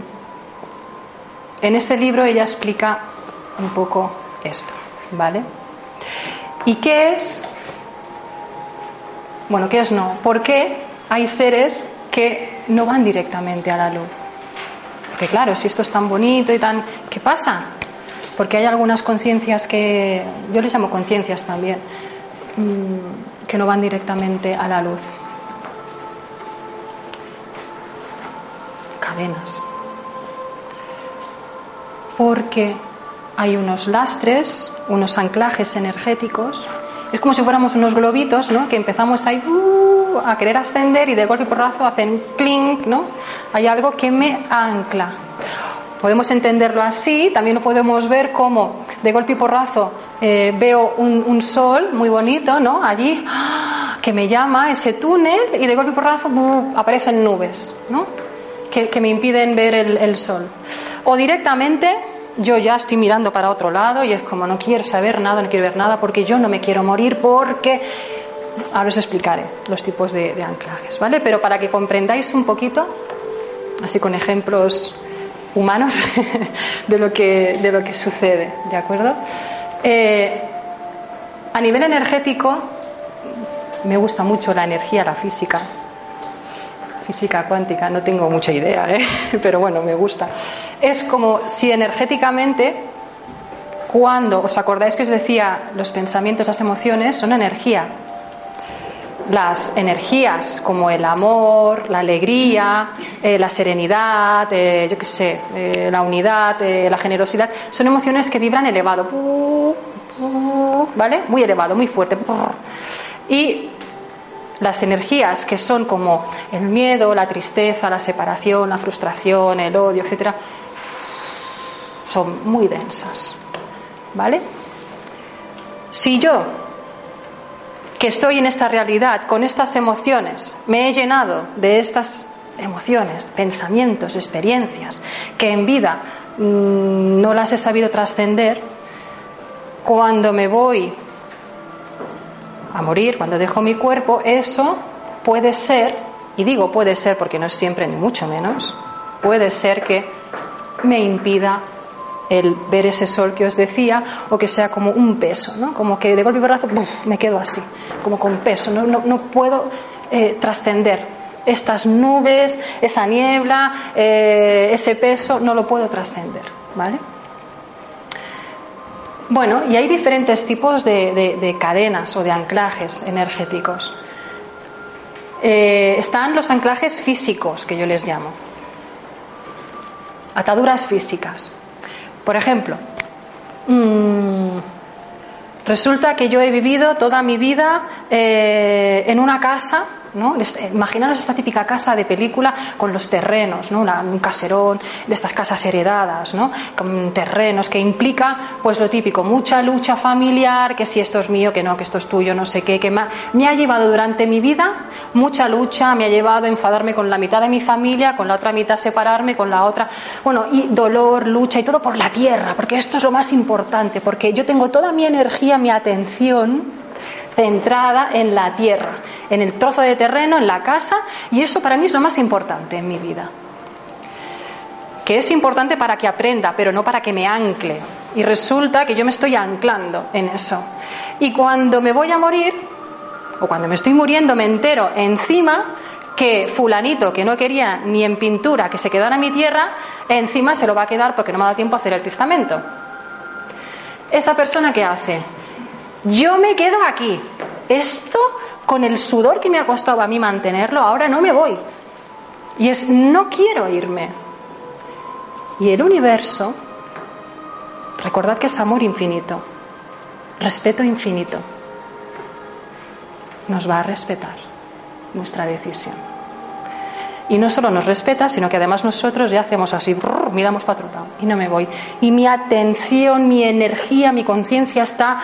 en este libro ella explica un poco esto. ¿Vale? ¿Y qué es? Bueno, ¿qué es no? ¿Por qué hay seres que no van directamente a la luz? Porque claro, si esto es tan bonito y tan... ¿Qué pasa? Porque hay algunas conciencias que, yo les llamo conciencias también, mm, que no van directamente a la luz. Cadenas. Porque hay unos lastres, unos anclajes energéticos. Es como si fuéramos unos globitos, ¿no? Que empezamos uh, a querer ascender y de golpe y porrazo hacen clink, ¿no? Hay algo que me ancla. Podemos entenderlo así, también lo podemos ver como de golpe y porrazo eh, veo un, sol muy bonito, ¿no? Allí, que me llama ese túnel y de golpe y porrazo uh, aparecen nubes, ¿no? Que, me impiden ver el sol. O directamente yo ya estoy mirando para otro lado y es como no quiero saber nada, no quiero ver nada porque yo no me quiero morir porque Ahora os explicaré los tipos de, anclajes, ¿vale? Pero para que comprendáis un poquito, así con ejemplos humanos, de, lo que, lo que sucede, ¿de acuerdo? Eh, a nivel energético, me gusta mucho la energía, la física, física cuántica, no tengo mucha idea, ¿eh? pero bueno, me gusta. Es como si energéticamente, cuando, ¿os acordáis que os decía, los pensamientos, las emociones son energía? Las energías como el amor, la alegría, eh, la serenidad, eh, yo qué sé, la unidad, la generosidad, son emociones que vibran elevado, ¿vale? Muy elevado, muy fuerte. Y las energías que son como el miedo, la tristeza, la separación, la frustración, el odio, etcétera, son muy densas. ¿Vale? Si yo, que estoy en esta realidad, con estas emociones, me he llenado de estas emociones, pensamientos, experiencias, que en vida mm, no las he sabido trascender, cuando me voy a morir, cuando dejo mi cuerpo, eso puede ser, y digo puede ser porque no es siempre ni mucho menos, puede ser que me impida el ver ese sol que os decía o que sea como un peso, ¿no? como que de golpe y brazo me quedo así, como con peso, no, no, puedo eh, trascender estas nubes, esa niebla, eh, ese peso, no lo puedo trascender, ¿vale? Bueno, y hay diferentes tipos de, cadenas o de anclajes energéticos. Eh, están los anclajes físicos, que yo les llamo. Ataduras físicas. Por ejemplo, mm, resulta que yo he vivido toda mi vida eh, en una casa ¿no? Imaginaros esta típica casa de película con los terrenos, ¿no? un caserón de estas casas heredadas, ¿no? Con terrenos que implica, pues lo típico, mucha lucha familiar, que si esto es mío, que no, que esto es tuyo, no sé qué, que me ha, llevado durante mi vida mucha lucha, me ha llevado a enfadarme con la mitad de mi familia, con la otra mitad separarme, con la otra, bueno, y dolor, lucha y todo por la tierra, porque esto es lo más importante, porque yo tengo toda mi energía, mi atención centrada en la tierra, en el trozo de terreno, en la casa, y eso para mí es lo más importante en mi vida. Que es importante para que aprenda, pero no para que me ancle. Y resulta que yo me estoy anclando en eso. Y cuando me voy a morir, o cuando me estoy muriendo, me entero encima que fulanito que no quería ni en pintura que se quedara en mi tierra, encima se lo va a quedar porque no me ha dado tiempo a hacer el testamento. Esa persona que hace, yo me quedo aquí. Esto, con el sudor que me ha costado a mí mantenerlo, ahora no me voy. Y es, no quiero irme. Y el universo, recordad que es amor infinito, respeto infinito, nos va a respetar nuestra decisión. Y no solo nos respeta, sino que además nosotros ya hacemos así, miramos para otro lado y no me voy. Y mi atención, mi energía, mi conciencia está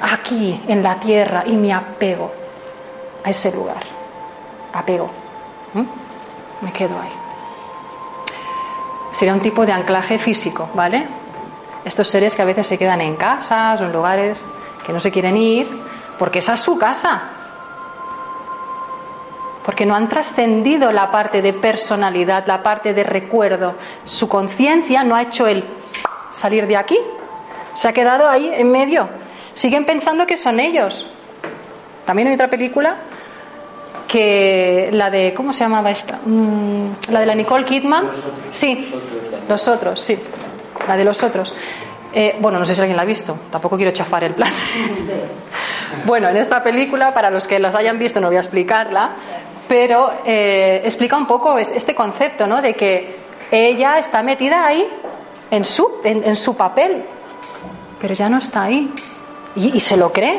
aquí, en la tierra, y me apego a ese lugar. Apego. Me quedo ahí. Sería un tipo de anclaje físico, ¿vale? Estos seres que a veces se quedan en casas o en lugares que no se quieren ir, porque esa es su casa, porque no han trascendido la parte de personalidad, la parte de recuerdo. Su conciencia no ha hecho el salir de aquí, se ha quedado ahí en medio. Siguen pensando que son ellos. También hay otra película que la de ¿cómo se llamaba esta? Mm, la de la Nicole Kidman. Sí, los otros, sí, la de los otros. Eh, bueno, no sé si alguien la ha visto, tampoco quiero chafar el plan. bueno, en esta película, para los que las hayan visto, no voy a explicarla, pero eh, explica un poco este concepto, ¿no? De que ella está metida ahí en su, en, su papel, pero ya no está ahí y se lo cree.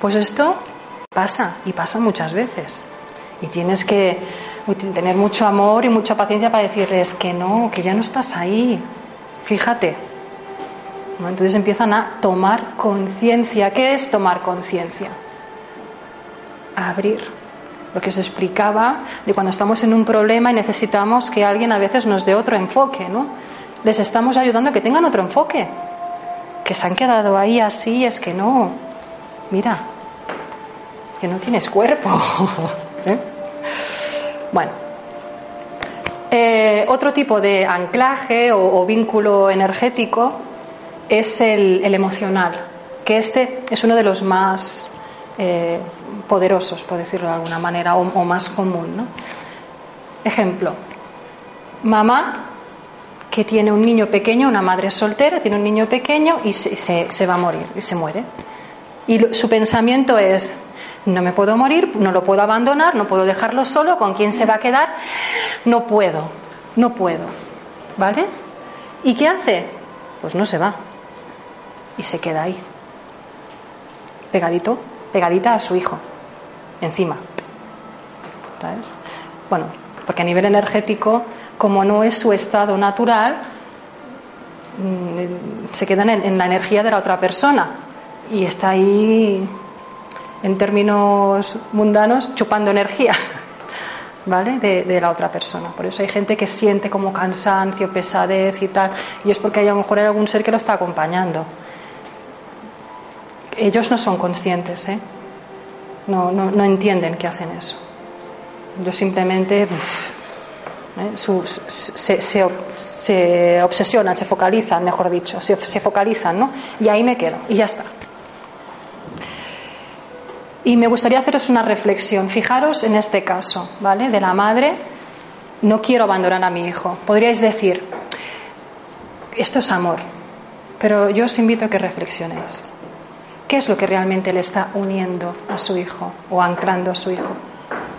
Pues esto pasa y pasa muchas veces. Y tienes que tener mucho amor y mucha paciencia para decirles que no, que ya no estás ahí. Fíjate. Entonces empiezan a tomar conciencia. ¿Qué es tomar conciencia? Abrir. Lo que os explicaba de cuando estamos en un problema y necesitamos que alguien a veces nos dé otro enfoque, ¿no? Les estamos ayudando a que tengan otro enfoque. Que se han quedado ahí así, es que no. Mira, que no tienes cuerpo. ¿eh? Bueno, eh, otro tipo de anclaje o, vínculo energético es el, emocional, que este es uno de los más eh, poderosos, por decirlo de alguna manera, o, más común. Ejemplo, mamá que tiene un niño pequeño, una madre soltera, tiene un niño pequeño y se, se va a morir, y se muere. Y su pensamiento es, no me puedo morir, no lo puedo abandonar, no puedo dejarlo solo, ¿con quién se va a quedar? No puedo, no puedo. ¿Vale? ¿Y qué hace? Pues no se va. Y se queda ahí. Pegadito, pegadita a su hijo. Encima. ¿Sabes? Bueno, porque a nivel energético, como no es su estado natural, mm, se quedan en la energía de la otra persona. Y está ahí en términos mundanos, chupando energía, ¿vale? De, la otra persona. Por eso hay gente que siente como cansancio, pesadez y tal, y es porque hay, a lo mejor hay algún ser que lo está acompañando. Ellos no son conscientes, ¿eh? No, entienden que hacen eso. Ellos simplemente ¿eh? se, se, se, obsesionan, se focalizan, mejor dicho, se, se focalizan, ¿no? Y ahí me quedo, y ya está. Y me gustaría haceros una reflexión. Fijaros en este caso, ¿vale? De la madre, no quiero abandonar a mi hijo. Podríais decir, esto es amor, pero yo os invito a que reflexionéis. ¿Qué es lo que realmente le está uniendo a su hijo o anclando a su hijo?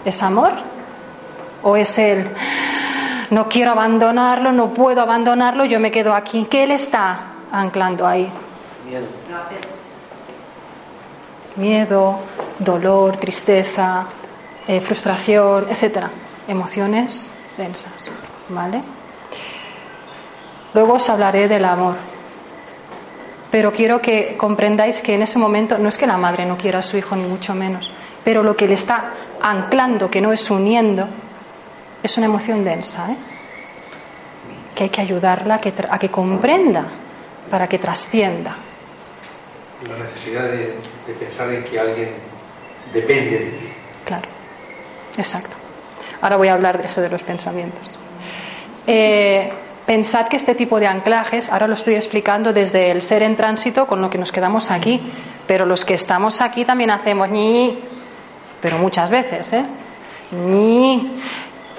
¿Es amor? ¿O es él? No quiero abandonarlo, no puedo abandonarlo, yo me quedo aquí. ¿Qué él está anclando ahí? Miedo miedo, dolor, tristeza, eh, frustración, etcétera, emociones densas, ¿vale? Luego os hablaré del amor. Pero quiero que comprendáis que en ese momento no es que la madre no quiera a su hijo, ni mucho menos, pero lo que le está anclando, que no es uniendo, es una emoción densa, ¿eh? que hay que ayudarla a que comprenda para que trascienda la necesidad de, pensar en que alguien depende de ti. Claro, exacto. Ahora voy a hablar de eso de los pensamientos. Eh, pensad que este tipo de anclajes, ahora lo estoy explicando desde el ser en tránsito con lo que nos quedamos aquí, pero los que estamos aquí también hacemos ni, pero muchas veces, ¿eh? Ni,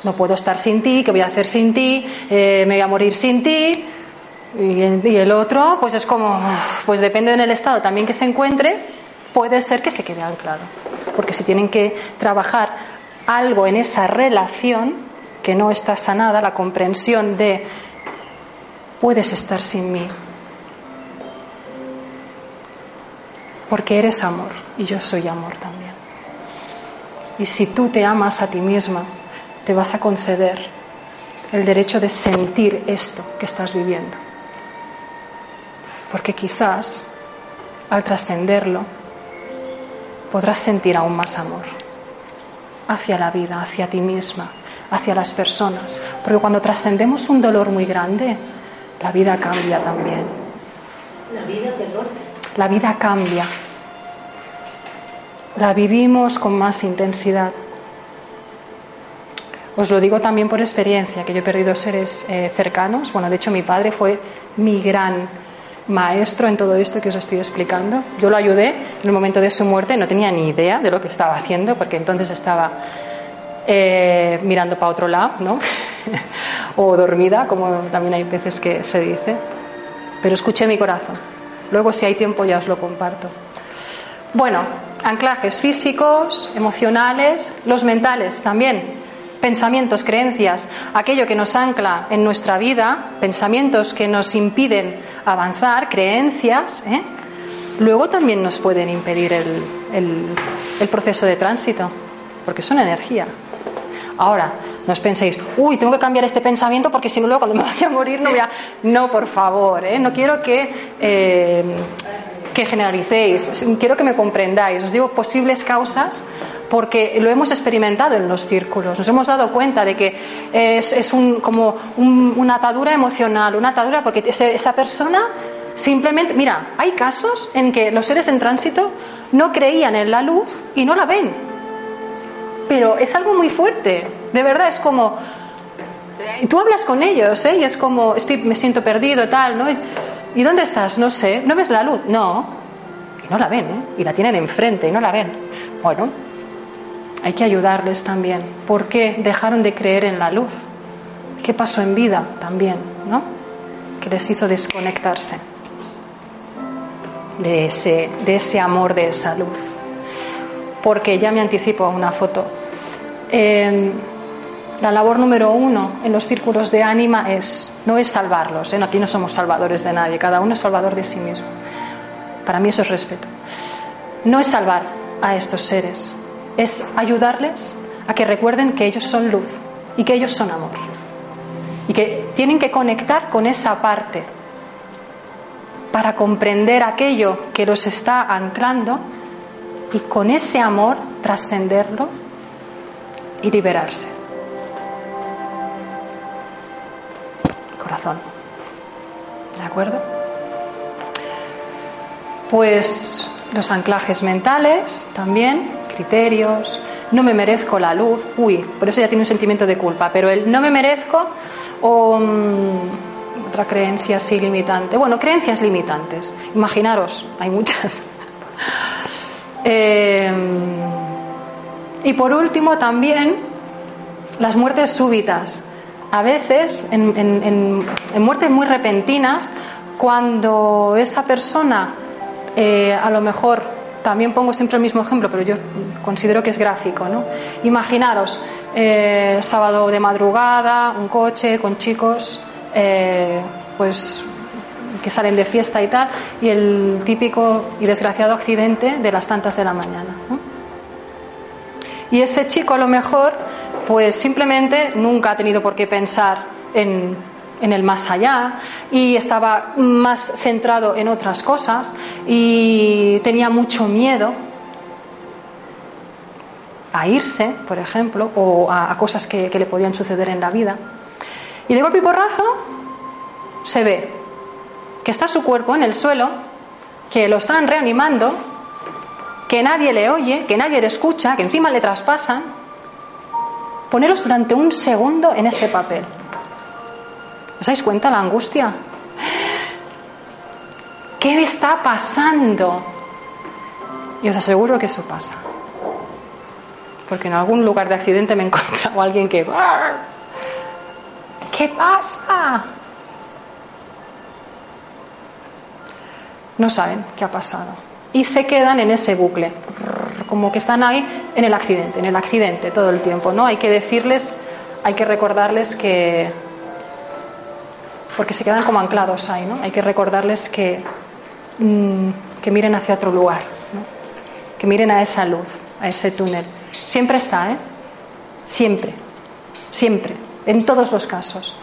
no puedo estar sin ti, ¿qué voy a hacer sin ti? Eh, me voy a morir sin ti, y el otro, pues es como, pues depende del estado también que se encuentre, puede ser que se quede anclado. Porque si tienen que trabajar algo en esa relación que no está sanada, la comprensión de puedes estar sin mí. Porque eres amor y yo soy amor también. Y si tú te amas a ti misma, te vas a conceder el derecho de sentir esto que estás viviendo porque quizás al trascenderlo podrás sentir aún más amor hacia la vida, hacia ti misma, hacia las personas, porque cuando trascendemos un dolor muy grande, la vida cambia también. La vida, perdón. La vida cambia. La vivimos con más intensidad. Os lo digo también por experiencia, que yo he perdido seres eh, cercanos. Bueno, de hecho mi padre fue mi gran maestro en todo esto que os estoy explicando. Yo lo ayudé en el momento de su muerte, no tenía ni idea de lo que estaba haciendo, porque entonces estaba eh, mirando para otro lado, ¿no? o dormida, como también hay veces que se dice. Pero escuché mi corazón. Luego, si hay tiempo, ya os lo comparto. Bueno, anclajes físicos, emocionales, los mentales también pensamientos, creencias, aquello que nos ancla en nuestra vida, pensamientos que nos impiden avanzar, creencias, ¿eh? luego también nos pueden impedir el, proceso de tránsito, porque son energía. Ahora, no os penséis, uy, tengo que cambiar este pensamiento porque si no, luego cuando me vaya a morir no voy a. No, por favor, ¿eh? no quiero que, eh, que generalicéis, quiero que me comprendáis. Os digo posibles causas porque lo hemos experimentado en los círculos. Nos hemos dado cuenta de que es, como una atadura emocional, una atadura porque esa persona Simplemente, mira, hay casos en que los seres en tránsito no creían en la luz y no la ven. Pero es algo muy fuerte, de verdad, es como, eh, tú hablas con ellos, ¿eh? Y es como, estoy, me siento perdido, tal, ¿no? ¿Y dónde estás? No sé, ¿no ves la luz? No, y no la ven, ¿eh? Y la tienen enfrente y no la ven. Bueno, hay que ayudarles también. ¿Por qué dejaron de creer en la luz? ¿Qué pasó en vida también, no? Que les hizo desconectarse de ese, de ese amor, de esa luz. Porque ya me anticipo a una foto. Em, la labor número uno en los círculos de ánima es, no es salvarlos, ¿eh? aquí no somos salvadores de nadie, cada uno es salvador de sí mismo. Para mí eso es respeto. No es salvar a estos seres, es ayudarles a que recuerden que ellos son luz y que ellos son amor. Y que tienen que conectar con esa parte para comprender aquello que los está anclando y con ese amor trascenderlo y liberarse. Corazón. ¿De acuerdo? Pues los anclajes mentales también, criterios, no me merezco la luz, uy, por eso ya tiene un sentimiento de culpa, pero el no me merezco o mm, otra creencia así limitante. Bueno, creencias limitantes, imaginaros, hay muchas. Em, y por último también las muertes súbitas. A veces, en, muertes muy repentinas, cuando esa persona eh, a lo mejor también pongo siempre el mismo ejemplo, pero yo considero que es gráfico. ¿no? Imaginaros, eh, sábado de madrugada, un coche con chicos, eh, pues que salen de fiesta y tal, y el típico y desgraciado accidente de las tantas de la mañana. Y ese chico a lo mejor, pues simplemente nunca ha tenido por qué pensar en el más allá y estaba más centrado en otras cosas y tenía mucho miedo a irse, por ejemplo, o a, cosas que, le podían suceder en la vida. Y de golpe y porrazo se ve que está su cuerpo en el suelo, que lo están reanimando, que nadie le oye, que nadie le escucha, que encima le traspasan. Poneros durante un segundo en ese papel. ¿Os dais cuenta la angustia? ¿Qué me está pasando? Y os aseguro que eso pasa. Porque en algún lugar de accidente me he encontrado a alguien que... ¿Qué pasa? No saben qué ha pasado. Y se quedan en ese bucle. Como que están ahí en el accidente, en el accidente todo el tiempo. ¿no? Hay que decirles, hay que recordarles que porque se quedan como anclados ahí, ¿no? Hay que recordarles que, mm, que miren hacia otro lugar, que miren a esa luz, a ese túnel. Siempre está, ¿eh? Siempre, siempre, en todos los casos.